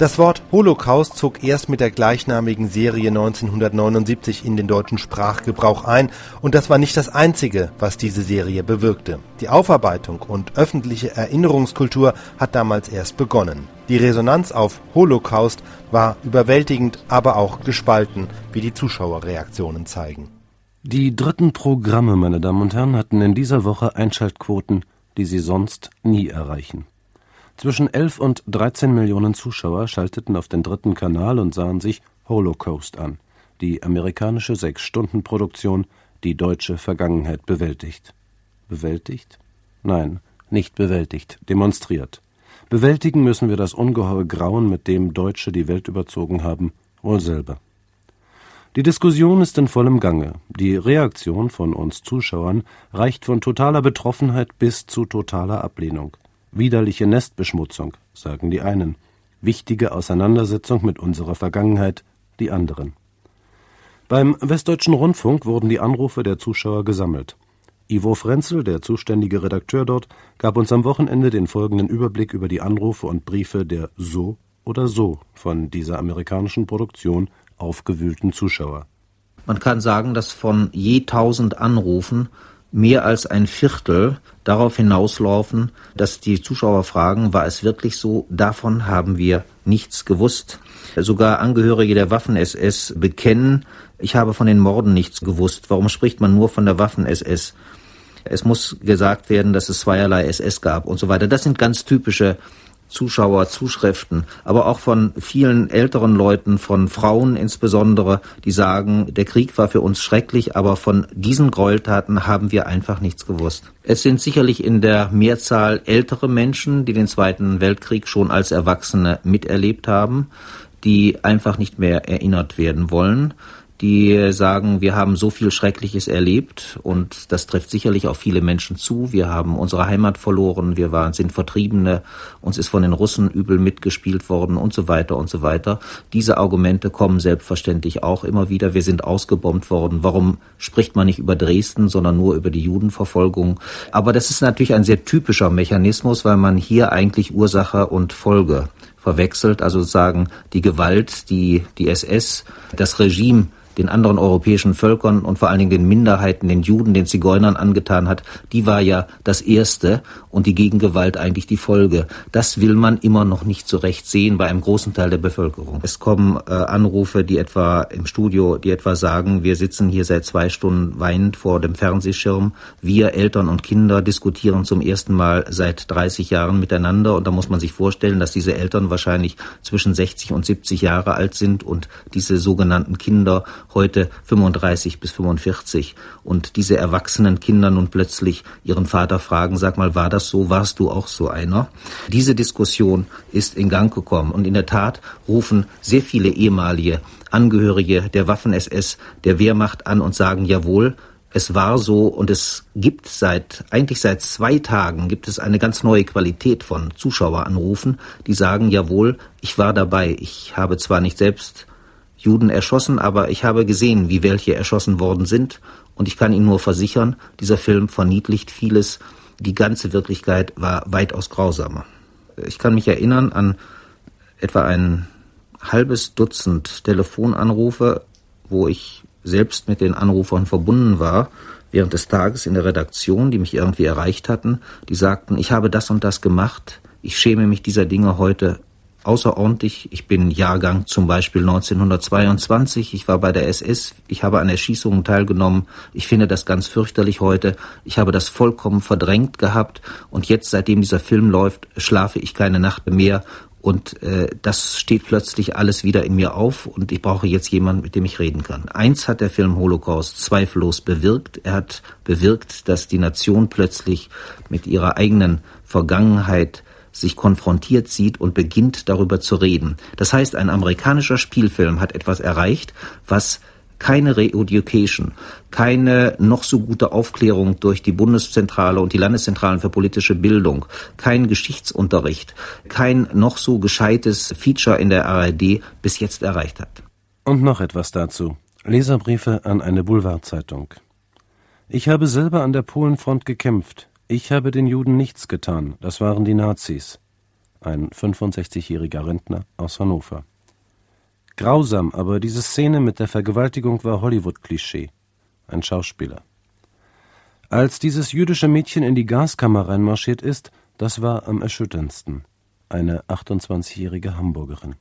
Das Wort Holocaust zog erst mit der gleichnamigen Serie 1979 in den deutschen Sprachgebrauch ein und das war nicht das Einzige, was diese Serie bewirkte. Die Aufarbeitung und öffentliche Erinnerungskultur hat damals erst begonnen. Die Resonanz auf Holocaust war überwältigend, aber auch gespalten, wie die Zuschauerreaktionen zeigen. Die dritten Programme, meine Damen und Herren, hatten in dieser Woche Einschaltquoten, die sie sonst nie erreichen. Zwischen 11 und 13 Millionen Zuschauer schalteten auf den dritten Kanal und sahen sich Holocaust an, die amerikanische Sechs-Stunden-Produktion, die deutsche Vergangenheit bewältigt. Bewältigt? Nein, nicht bewältigt, demonstriert. Bewältigen müssen wir das ungeheure Grauen, mit dem Deutsche die Welt überzogen haben, wohl selber. Die Diskussion ist in vollem Gange. Die Reaktion von uns Zuschauern reicht von totaler Betroffenheit bis zu totaler Ablehnung. Widerliche Nestbeschmutzung, sagen die einen. Wichtige Auseinandersetzung mit unserer Vergangenheit, die anderen. Beim Westdeutschen Rundfunk wurden die Anrufe der Zuschauer gesammelt. Ivo Frenzel, der zuständige Redakteur dort, gab uns am Wochenende den folgenden Überblick über die Anrufe und Briefe der so oder so von dieser amerikanischen Produktion aufgewühlten Zuschauer. Man kann sagen, dass von je tausend Anrufen mehr als ein Viertel darauf hinauslaufen, dass die Zuschauer fragen, war es wirklich so? Davon haben wir nichts gewusst. Sogar Angehörige der Waffen-SS bekennen, ich habe von den Morden nichts gewusst. Warum spricht man nur von der Waffen-SS? Es muss gesagt werden, dass es zweierlei SS gab und so weiter. Das sind ganz typische Zuschauerzuschriften, aber auch von vielen älteren Leuten, von Frauen insbesondere, die sagen, der Krieg war für uns schrecklich, aber von diesen Gräueltaten haben wir einfach nichts gewusst. Es sind sicherlich in der Mehrzahl ältere Menschen, die den Zweiten Weltkrieg schon als Erwachsene miterlebt haben, die einfach nicht mehr erinnert werden wollen die sagen, wir haben so viel Schreckliches erlebt und das trifft sicherlich auf viele Menschen zu. Wir haben unsere Heimat verloren, wir waren, sind Vertriebene, uns ist von den Russen übel mitgespielt worden und so weiter und so weiter. Diese Argumente kommen selbstverständlich auch immer wieder. Wir sind ausgebombt worden. Warum spricht man nicht über Dresden, sondern nur über die Judenverfolgung? Aber das ist natürlich ein sehr typischer Mechanismus, weil man hier eigentlich Ursache und Folge verwechselt, also sozusagen die Gewalt, die die SS, das Regime den anderen europäischen Völkern und vor allen Dingen den Minderheiten, den Juden, den Zigeunern angetan hat, die war ja das Erste und die Gegengewalt eigentlich die Folge. Das will man immer noch nicht so recht sehen bei einem großen Teil der Bevölkerung. Es kommen äh, Anrufe, die etwa im Studio, die etwa sagen, wir sitzen hier seit zwei Stunden weinend vor dem Fernsehschirm. Wir Eltern und Kinder diskutieren zum ersten Mal seit 30 Jahren miteinander und da muss man sich vorstellen, dass diese Eltern wahrscheinlich zwischen 60 und 70 Jahre alt sind und diese sogenannten Kinder heute 35 bis 45 und diese erwachsenen Kinder nun plötzlich ihren Vater fragen, sag mal, war das so, warst du auch so einer? Diese Diskussion ist in Gang gekommen und in der Tat rufen sehr viele ehemalige Angehörige der Waffen-SS, der Wehrmacht an und sagen, jawohl, es war so und es gibt seit, eigentlich seit zwei Tagen gibt es eine ganz neue Qualität von Zuschaueranrufen, die sagen, jawohl, ich war dabei. Ich habe zwar nicht selbst Juden erschossen, aber ich habe gesehen, wie welche erschossen worden sind, und ich kann Ihnen nur versichern, dieser Film verniedlicht vieles, die ganze Wirklichkeit war weitaus grausamer. Ich kann mich erinnern an etwa ein halbes Dutzend Telefonanrufe, wo ich selbst mit den Anrufern verbunden war, während des Tages in der Redaktion, die mich irgendwie erreicht hatten, die sagten, ich habe das und das gemacht, ich schäme mich dieser Dinge heute außerordentlich. Ich bin Jahrgang zum Beispiel 1922. Ich war bei der SS. Ich habe an Erschießungen teilgenommen. Ich finde das ganz fürchterlich heute. Ich habe das vollkommen verdrängt gehabt. Und jetzt, seitdem dieser Film läuft, schlafe ich keine Nacht mehr. Und äh, das steht plötzlich alles wieder in mir auf und ich brauche jetzt jemanden, mit dem ich reden kann. Eins hat der Film Holocaust zweifellos bewirkt. Er hat bewirkt, dass die Nation plötzlich mit ihrer eigenen Vergangenheit sich konfrontiert sieht und beginnt darüber zu reden. Das heißt, ein amerikanischer Spielfilm hat etwas erreicht, was keine Re-Education, keine noch so gute Aufklärung durch die Bundeszentrale und die Landeszentralen für politische Bildung, kein Geschichtsunterricht, kein noch so gescheites Feature in der ARD bis jetzt erreicht hat. Und noch etwas dazu. Leserbriefe an eine Boulevardzeitung. Ich habe selber an der Polenfront gekämpft. Ich habe den Juden nichts getan, das waren die Nazis. ein 65-jähriger Rentner aus Hannover. Grausam, aber diese Szene mit der Vergewaltigung war Hollywood-Klischee. Ein Schauspieler. Als dieses jüdische Mädchen in die Gaskammer reinmarschiert ist, das war am erschütterndsten. Eine 28-jährige Hamburgerin.